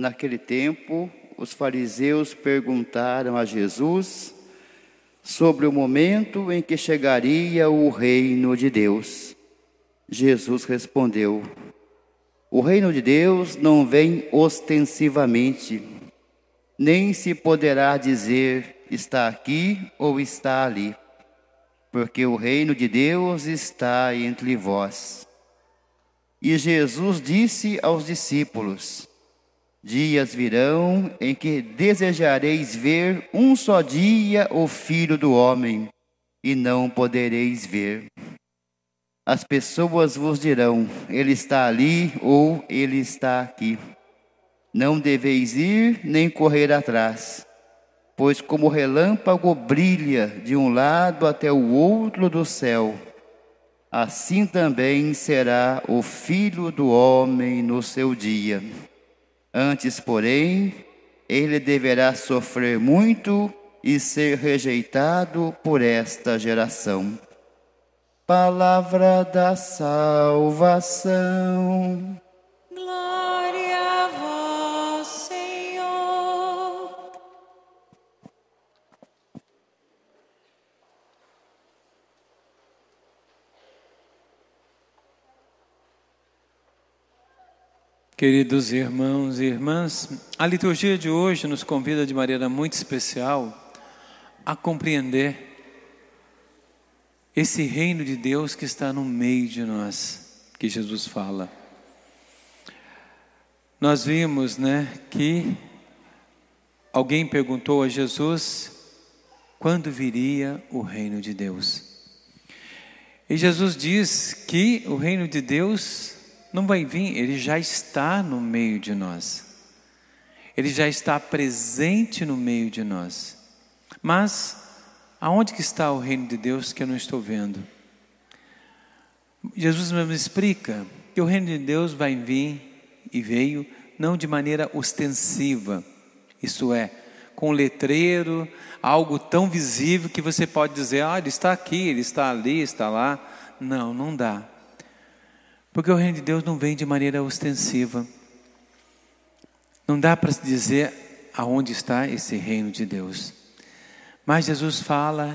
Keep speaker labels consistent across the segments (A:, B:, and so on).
A: Naquele tempo, os fariseus perguntaram a Jesus sobre o momento em que chegaria o reino de Deus. Jesus respondeu: O reino de Deus não vem ostensivamente, nem se poderá dizer está aqui ou está ali, porque o reino de Deus está entre vós. E Jesus disse aos discípulos: Dias virão em que desejareis ver um só dia o Filho do Homem, e não podereis ver. As pessoas vos dirão: Ele está ali ou Ele está aqui. Não deveis ir nem correr atrás, pois como relâmpago brilha de um lado até o outro do céu, assim também será o Filho do Homem no seu dia. Antes, porém, ele deverá sofrer muito e ser rejeitado por esta geração. Palavra da salvação.
B: Queridos irmãos e irmãs, a liturgia de hoje nos convida de maneira muito especial a compreender esse reino de Deus que está no meio de nós, que Jesus fala. Nós vimos, né, que alguém perguntou a Jesus quando viria o reino de Deus. E Jesus diz que o reino de Deus não vai vir, ele já está no meio de nós. Ele já está presente no meio de nós. Mas aonde que está o reino de Deus que eu não estou vendo? Jesus mesmo explica que o reino de Deus vai vir e veio não de maneira ostensiva, isso é, com letreiro, algo tão visível que você pode dizer, ah, ele está aqui, ele está ali, está lá. Não, não dá. Porque o reino de Deus não vem de maneira ostensiva. Não dá para se dizer aonde está esse reino de Deus. Mas Jesus fala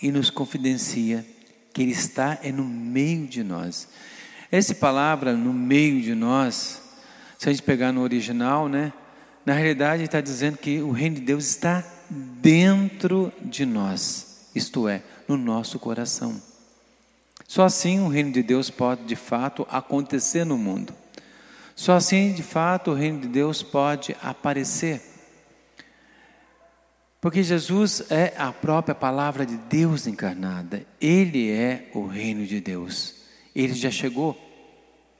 B: e nos confidencia que Ele está é no meio de nós. Essa palavra no meio de nós, se a gente pegar no original, né? Na realidade está dizendo que o reino de Deus está dentro de nós, isto é, no nosso coração. Só assim o reino de Deus pode de fato acontecer no mundo. Só assim de fato o reino de Deus pode aparecer. Porque Jesus é a própria palavra de Deus encarnada. Ele é o reino de Deus. Ele já chegou.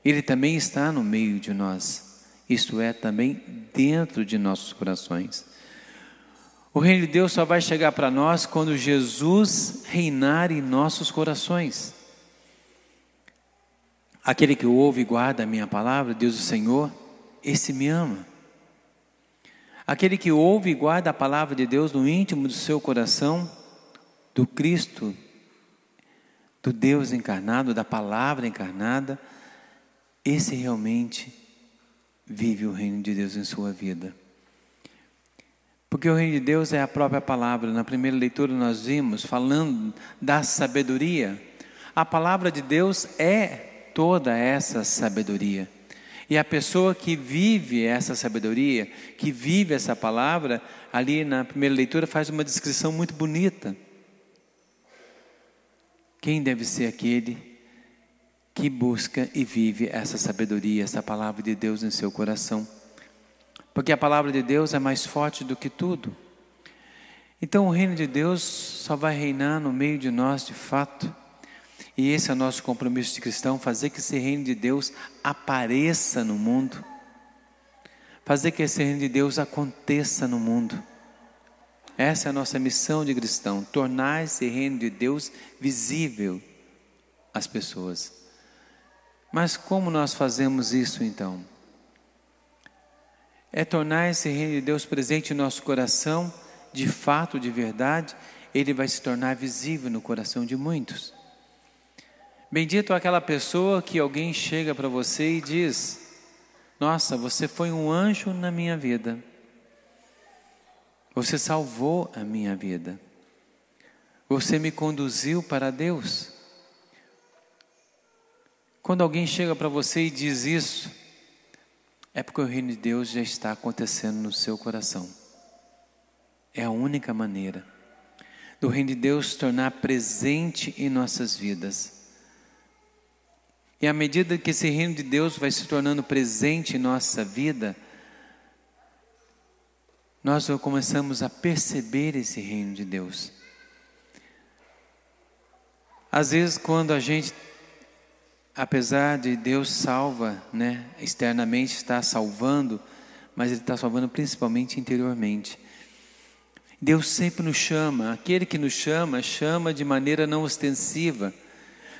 B: Ele também está no meio de nós. Isto é, também dentro de nossos corações. O reino de Deus só vai chegar para nós quando Jesus reinar em nossos corações. Aquele que ouve e guarda a minha palavra, Deus o Senhor, esse me ama. Aquele que ouve e guarda a palavra de Deus no íntimo do seu coração, do Cristo, do Deus encarnado, da palavra encarnada, esse realmente vive o reino de Deus em sua vida. Porque o reino de Deus é a própria palavra. Na primeira leitura nós vimos falando da sabedoria. A palavra de Deus é toda essa sabedoria. E a pessoa que vive essa sabedoria, que vive essa palavra, ali na primeira leitura faz uma descrição muito bonita. quem deve ser aquele que busca e vive essa sabedoria, essa palavra de Deus em seu coração. Porque a palavra de Deus é mais forte do que tudo. Então o reino de Deus só vai reinar no meio de nós de fato. E esse é o nosso compromisso de cristão: fazer que esse reino de Deus apareça no mundo, fazer que esse reino de Deus aconteça no mundo. Essa é a nossa missão de cristão: tornar esse reino de Deus visível às pessoas. Mas como nós fazemos isso então? É tornar esse reino de Deus presente em nosso coração de fato, de verdade, ele vai se tornar visível no coração de muitos. Bendito aquela pessoa que alguém chega para você e diz: Nossa, você foi um anjo na minha vida. Você salvou a minha vida. Você me conduziu para Deus. Quando alguém chega para você e diz isso, é porque o reino de Deus já está acontecendo no seu coração. É a única maneira do reino de Deus tornar presente em nossas vidas. E à medida que esse reino de Deus vai se tornando presente em nossa vida, nós começamos a perceber esse reino de Deus. Às vezes, quando a gente, apesar de Deus salva, né, externamente está salvando, mas Ele está salvando principalmente interiormente. Deus sempre nos chama, aquele que nos chama, chama de maneira não ostensiva.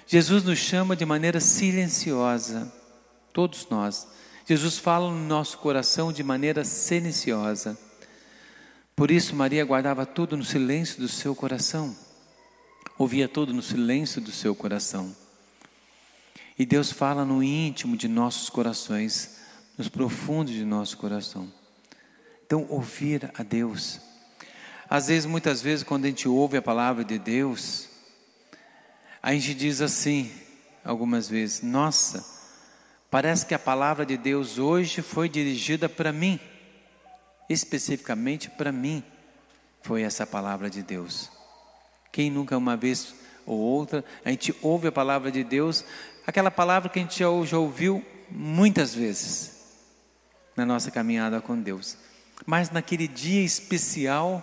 B: Jesus nos chama de maneira silenciosa, todos nós. Jesus fala no nosso coração de maneira silenciosa. Por isso, Maria guardava tudo no silêncio do seu coração, ouvia tudo no silêncio do seu coração. E Deus fala no íntimo de nossos corações, nos profundos de nosso coração. Então, ouvir a Deus às vezes, muitas vezes, quando a gente ouve a palavra de Deus, a gente diz assim, algumas vezes: Nossa, parece que a palavra de Deus hoje foi dirigida para mim, especificamente para mim, foi essa palavra de Deus. Quem nunca uma vez ou outra, a gente ouve a palavra de Deus, aquela palavra que a gente já, ouviu muitas vezes na nossa caminhada com Deus, mas naquele dia especial,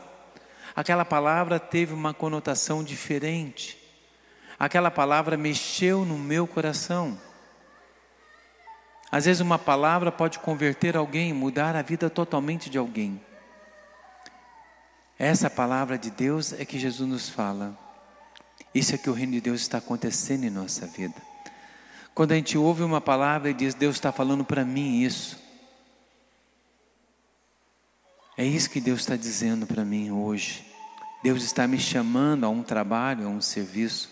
B: aquela palavra teve uma conotação diferente. Aquela palavra mexeu no meu coração. Às vezes, uma palavra pode converter alguém, mudar a vida totalmente de alguém. Essa palavra de Deus é que Jesus nos fala. Isso é que o reino de Deus está acontecendo em nossa vida. Quando a gente ouve uma palavra e diz, Deus está falando para mim isso. É isso que Deus está dizendo para mim hoje. Deus está me chamando a um trabalho, a um serviço.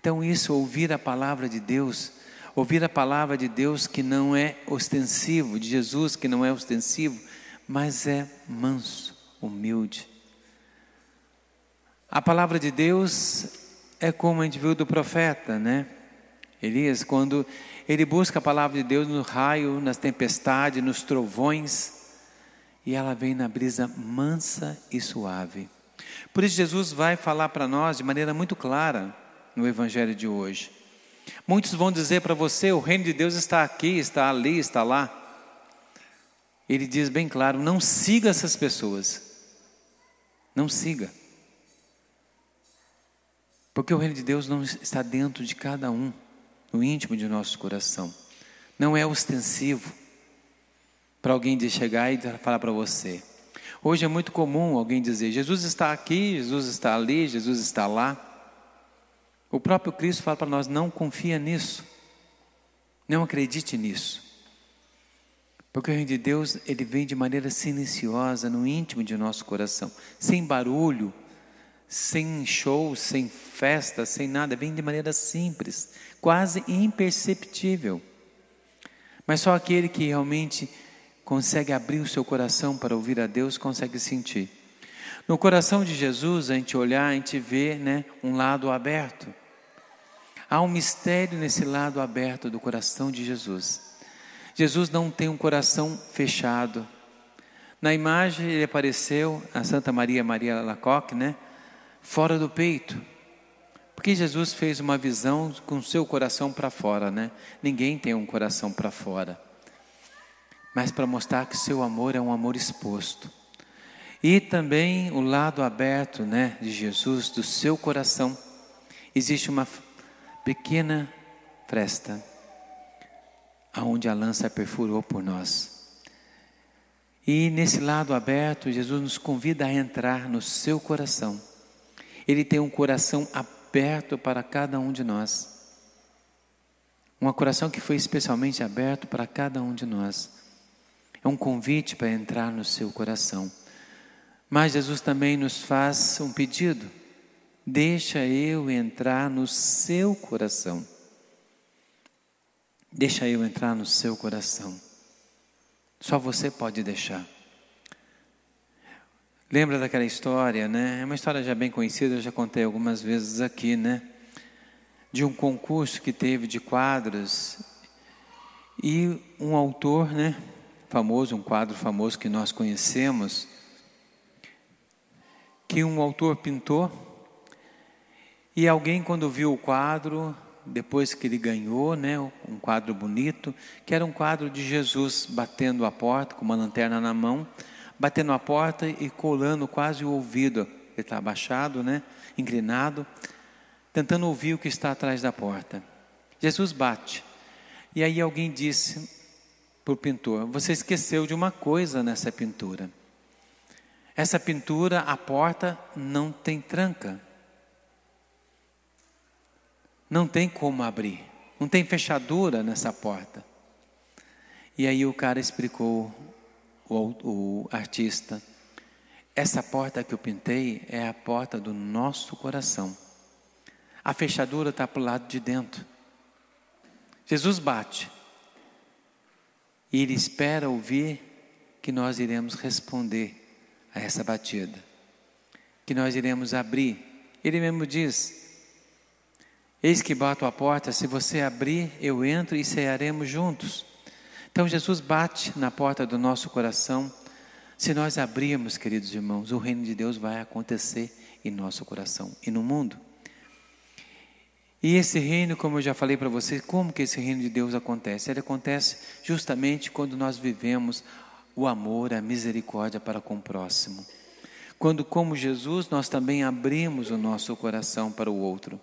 B: Então, isso, ouvir a palavra de Deus, ouvir a palavra de Deus que não é ostensivo, de Jesus que não é ostensivo, mas é manso, humilde. A palavra de Deus é como a gente viu do profeta, né? Elias, quando ele busca a palavra de Deus no raio, nas tempestades, nos trovões, e ela vem na brisa mansa e suave. Por isso, Jesus vai falar para nós de maneira muito clara no Evangelho de hoje. Muitos vão dizer para você: o reino de Deus está aqui, está ali, está lá. Ele diz bem claro: não siga essas pessoas. Não siga. Porque o reino de Deus não está dentro de cada um, no íntimo de nosso coração. Não é ostensivo para alguém de chegar e falar para você. Hoje é muito comum alguém dizer: Jesus está aqui, Jesus está ali, Jesus está lá. O próprio Cristo fala para nós: não confia nisso, não acredite nisso. Porque o reino de Deus, ele vem de maneira silenciosa, no íntimo de nosso coração, sem barulho, sem show, sem festa, sem nada, vem de maneira simples, quase imperceptível. Mas só aquele que realmente consegue abrir o seu coração para ouvir a Deus, consegue sentir. No coração de Jesus, a gente olhar, a gente vê né, um lado aberto. Há um mistério nesse lado aberto do coração de Jesus. Jesus não tem um coração fechado. Na imagem ele apareceu, a Santa Maria Maria Lacoque, né? Fora do peito. Porque Jesus fez uma visão com seu coração para fora, né? Ninguém tem um coração para fora. Mas para mostrar que seu amor é um amor exposto. E também o lado aberto, né, de Jesus, do seu coração. Existe uma pequena fresta aonde a lança perfurou por nós. E nesse lado aberto, Jesus nos convida a entrar no seu coração. Ele tem um coração aberto para cada um de nós. Um coração que foi especialmente aberto para cada um de nós. É um convite para entrar no seu coração. Mas Jesus também nos faz um pedido: deixa eu entrar no seu coração. Deixa eu entrar no seu coração. Só você pode deixar. Lembra daquela história, né? É uma história já bem conhecida, eu já contei algumas vezes aqui, né? De um concurso que teve de quadros e um autor, né? Famoso, um quadro famoso que nós conhecemos, que um autor pintou e alguém quando viu o quadro depois que ele ganhou, né, um quadro bonito, que era um quadro de Jesus batendo a porta com uma lanterna na mão, batendo a porta e colando quase o ouvido. Ele está abaixado, né, inclinado, tentando ouvir o que está atrás da porta. Jesus bate. E aí alguém disse para o pintor: Você esqueceu de uma coisa nessa pintura. Essa pintura, a porta não tem tranca. Não tem como abrir, não tem fechadura nessa porta. E aí o cara explicou, o, o artista, essa porta que eu pintei é a porta do nosso coração. A fechadura está para o lado de dentro. Jesus bate. E ele espera ouvir que nós iremos responder a essa batida. Que nós iremos abrir. Ele mesmo diz: Eis que bato a porta, se você abrir, eu entro e cearemos juntos. Então Jesus bate na porta do nosso coração. Se nós abrirmos, queridos irmãos, o reino de Deus vai acontecer em nosso coração e no mundo. E esse reino, como eu já falei para vocês, como que esse reino de Deus acontece? Ele acontece justamente quando nós vivemos o amor, a misericórdia para com o próximo. Quando, como Jesus, nós também abrimos o nosso coração para o outro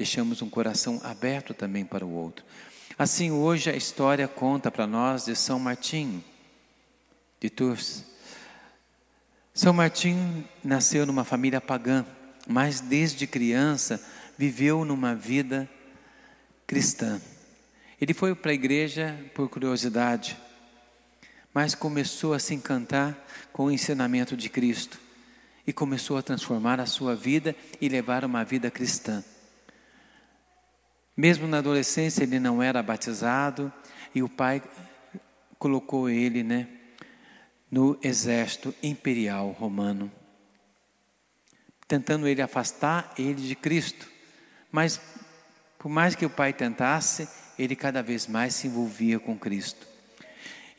B: deixamos um coração aberto também para o outro. Assim, hoje a história conta para nós de São Martinho, de Tours. São Martinho nasceu numa família pagã, mas desde criança viveu numa vida cristã. Ele foi para a igreja por curiosidade, mas começou a se encantar com o ensinamento de Cristo e começou a transformar a sua vida e levar uma vida cristã. Mesmo na adolescência ele não era batizado e o pai colocou ele, né, no exército imperial romano, tentando ele afastar ele de Cristo. Mas por mais que o pai tentasse, ele cada vez mais se envolvia com Cristo.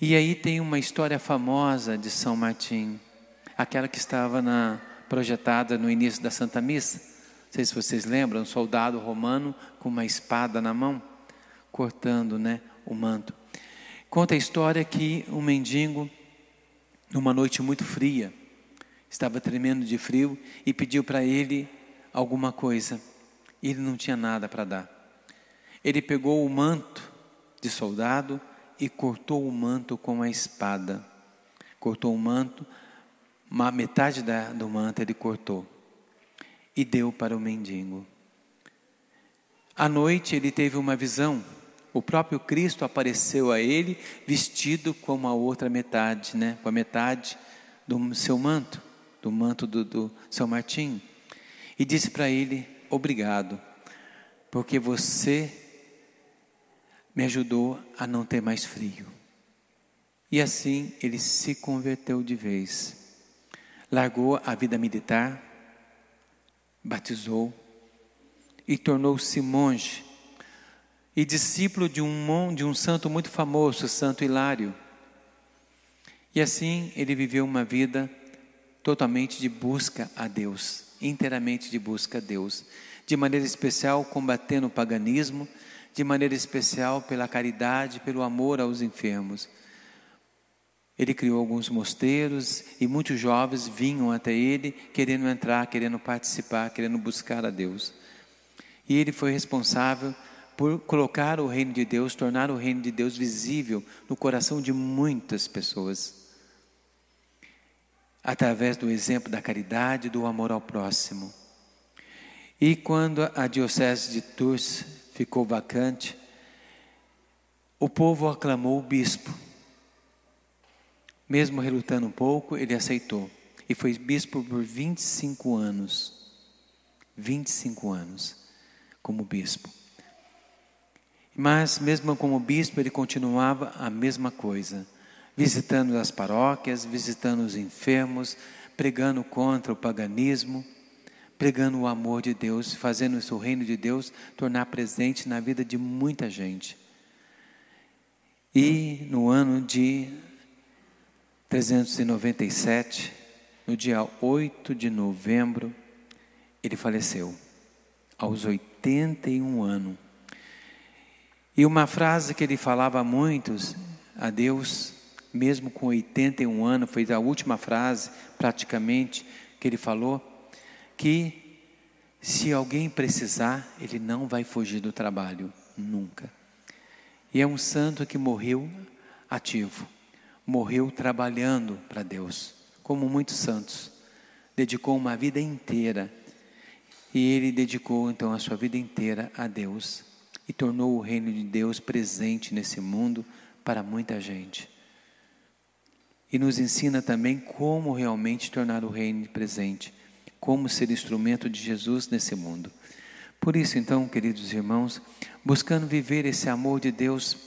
B: E aí tem uma história famosa de São Martim, aquela que estava na projetada no início da Santa Missa. Não sei se vocês lembram, um soldado romano com uma espada na mão, cortando né, o manto. Conta a história que um mendigo, numa noite muito fria, estava tremendo de frio e pediu para ele alguma coisa. Ele não tinha nada para dar. Ele pegou o manto de soldado e cortou o manto com a espada. Cortou o manto, uma metade da, do manto ele cortou e deu para o mendigo. À noite ele teve uma visão. O próprio Cristo apareceu a ele vestido como a outra metade, né? Com a metade do seu manto, do manto do, do São Martim, e disse para ele: Obrigado, porque você me ajudou a não ter mais frio. E assim ele se converteu de vez. Largou a vida militar, batizou e tornou-se monge e discípulo de um, de um santo muito famoso, Santo Hilário. E assim ele viveu uma vida totalmente de busca a Deus. inteiramente de busca a Deus, de maneira especial combatendo o paganismo, de maneira especial pela caridade, pelo amor aos enfermos. Ele criou alguns mosteiros e muitos jovens vinham até ele querendo entrar, querendo participar, querendo buscar a Deus. E ele foi responsável por colocar o reino de Deus, tornar o reino de Deus visível no coração de muitas pessoas. Através do exemplo da caridade do amor ao próximo. E quando a diocese de Tours ficou vacante, o povo aclamou o bispo. Mesmo relutando um pouco, ele aceitou. E foi bispo por 25 anos. 25 anos como bispo. Mas, mesmo como bispo, ele continuava a mesma coisa, visitando as paróquias, visitando os enfermos, pregando contra o paganismo, pregando o amor de Deus, fazendo o reino de Deus tornar presente na vida de muita gente. E no ano de 397, no dia 8 de novembro, ele faleceu, aos 81 anos. E uma frase que ele falava a muitos, a Deus, mesmo com 81 anos, foi a última frase praticamente que ele falou, que se alguém precisar, ele não vai fugir do trabalho, nunca. E é um santo que morreu ativo, morreu trabalhando para Deus, como muitos santos. Dedicou uma vida inteira. E ele dedicou então a sua vida inteira a Deus e tornou o reino de Deus presente nesse mundo para muita gente. E nos ensina também como realmente tornar o reino presente, como ser instrumento de Jesus nesse mundo. Por isso, então, queridos irmãos, buscando viver esse amor de Deus,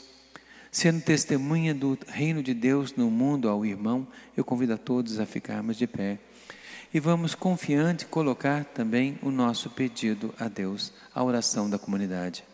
B: sendo testemunha do reino de Deus no mundo ao irmão, eu convido a todos a ficarmos de pé. E vamos confiante colocar também o nosso pedido a Deus, a oração da comunidade.